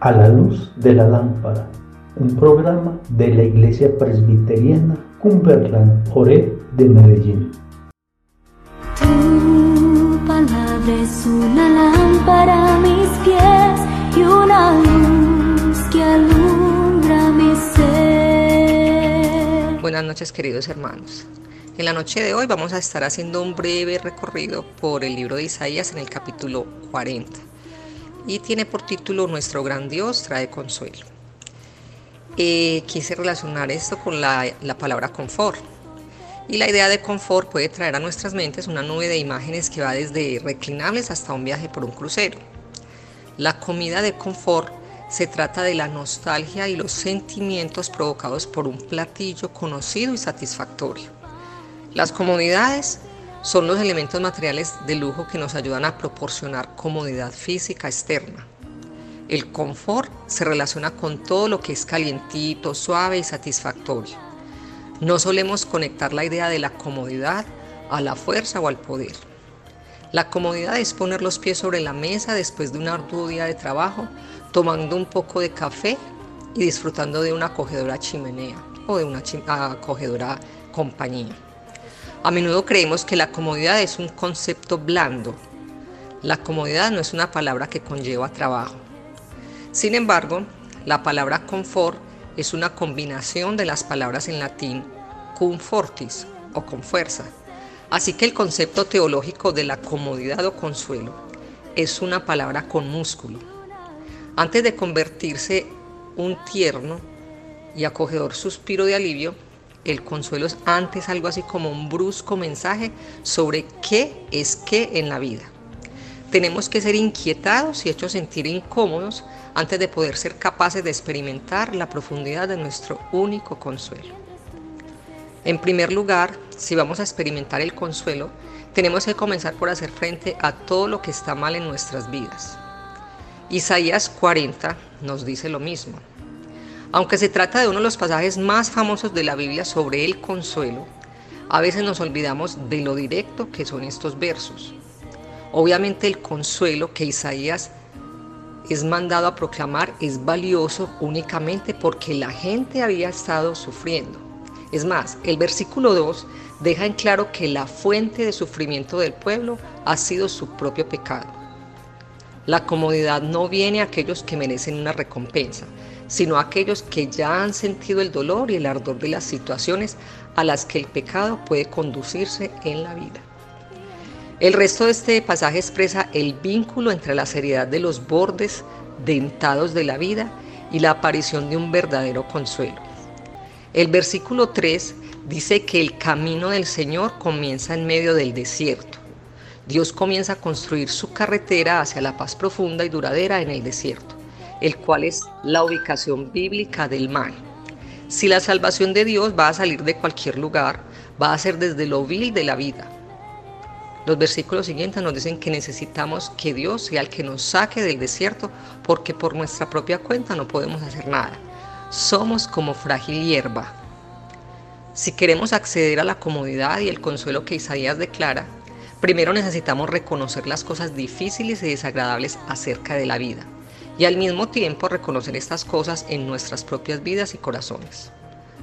A la luz de la lámpara, un programa de la Iglesia Presbiteriana Cumberland Ore de Medellín. Tu palabra es una lámpara a mis pies y una luz que alumbra mi ser. Buenas noches queridos hermanos. En la noche de hoy vamos a estar haciendo un breve recorrido por el libro de Isaías en el capítulo 40 y tiene por título Nuestro gran Dios trae consuelo. Eh, quise relacionar esto con la, la palabra confort. Y la idea de confort puede traer a nuestras mentes una nube de imágenes que va desde reclinables hasta un viaje por un crucero. La comida de confort se trata de la nostalgia y los sentimientos provocados por un platillo conocido y satisfactorio. Las comodidades son los elementos materiales de lujo que nos ayudan a proporcionar comodidad física externa. El confort se relaciona con todo lo que es calientito, suave y satisfactorio. No solemos conectar la idea de la comodidad a la fuerza o al poder. La comodidad es poner los pies sobre la mesa después de un arduo día de trabajo, tomando un poco de café y disfrutando de una acogedora chimenea o de una acogedora compañía. A menudo creemos que la comodidad es un concepto blando. La comodidad no es una palabra que conlleva trabajo. Sin embargo, la palabra confort es una combinación de las palabras en latín cum fortis o con fuerza. Así que el concepto teológico de la comodidad o consuelo es una palabra con músculo. Antes de convertirse un tierno y acogedor suspiro de alivio, el consuelo es antes algo así como un brusco mensaje sobre qué es qué en la vida. Tenemos que ser inquietados y hechos sentir incómodos antes de poder ser capaces de experimentar la profundidad de nuestro único consuelo. En primer lugar, si vamos a experimentar el consuelo, tenemos que comenzar por hacer frente a todo lo que está mal en nuestras vidas. Isaías 40 nos dice lo mismo. Aunque se trata de uno de los pasajes más famosos de la Biblia sobre el consuelo, a veces nos olvidamos de lo directo que son estos versos. Obviamente el consuelo que Isaías es mandado a proclamar es valioso únicamente porque la gente había estado sufriendo. Es más, el versículo 2 deja en claro que la fuente de sufrimiento del pueblo ha sido su propio pecado. La comodidad no viene a aquellos que merecen una recompensa, sino a aquellos que ya han sentido el dolor y el ardor de las situaciones a las que el pecado puede conducirse en la vida. El resto de este pasaje expresa el vínculo entre la seriedad de los bordes dentados de la vida y la aparición de un verdadero consuelo. El versículo 3 dice que el camino del Señor comienza en medio del desierto. Dios comienza a construir su carretera hacia la paz profunda y duradera en el desierto el cual es la ubicación bíblica del mal. Si la salvación de Dios va a salir de cualquier lugar, va a ser desde lo vil de la vida. Los versículos siguientes nos dicen que necesitamos que Dios sea el que nos saque del desierto porque por nuestra propia cuenta no podemos hacer nada. Somos como frágil hierba. Si queremos acceder a la comodidad y el consuelo que Isaías declara, primero necesitamos reconocer las cosas difíciles y desagradables acerca de la vida y al mismo tiempo reconocer estas cosas en nuestras propias vidas y corazones.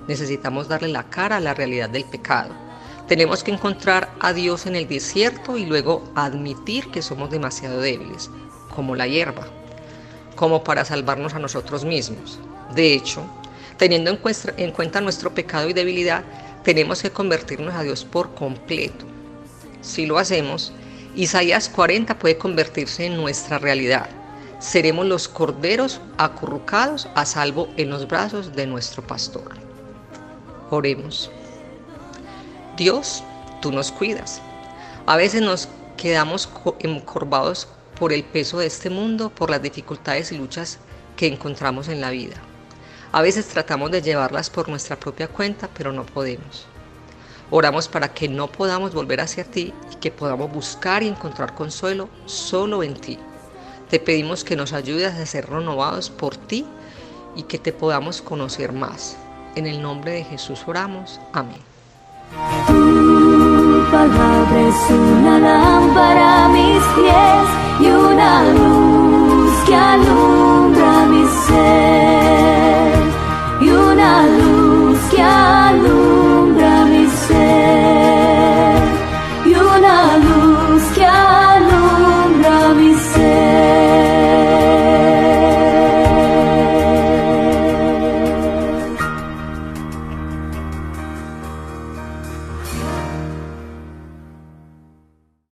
Necesitamos darle la cara a la realidad del pecado. Tenemos que encontrar a Dios en el desierto y luego admitir que somos demasiado débiles, como la hierba, como para salvarnos a nosotros mismos. De hecho, teniendo en cuenta nuestro pecado y debilidad, tenemos que convertirnos a Dios por completo. Si lo hacemos, Isaías 40 puede convertirse en nuestra realidad seremos los corderos acurrucados a salvo en los brazos de nuestro pastor. Oremos. Dios, tú nos cuidas. A veces nos quedamos encorvados por el peso de este mundo, por las dificultades y luchas que encontramos en la vida. A veces tratamos de llevarlas por nuestra propia cuenta, pero no podemos. Oramos para que no podamos volver hacia ti y que podamos buscar y encontrar consuelo solo en ti. Te pedimos que nos ayudes a ser renovados por ti y que te podamos conocer más. En el nombre de Jesús oramos. Amén.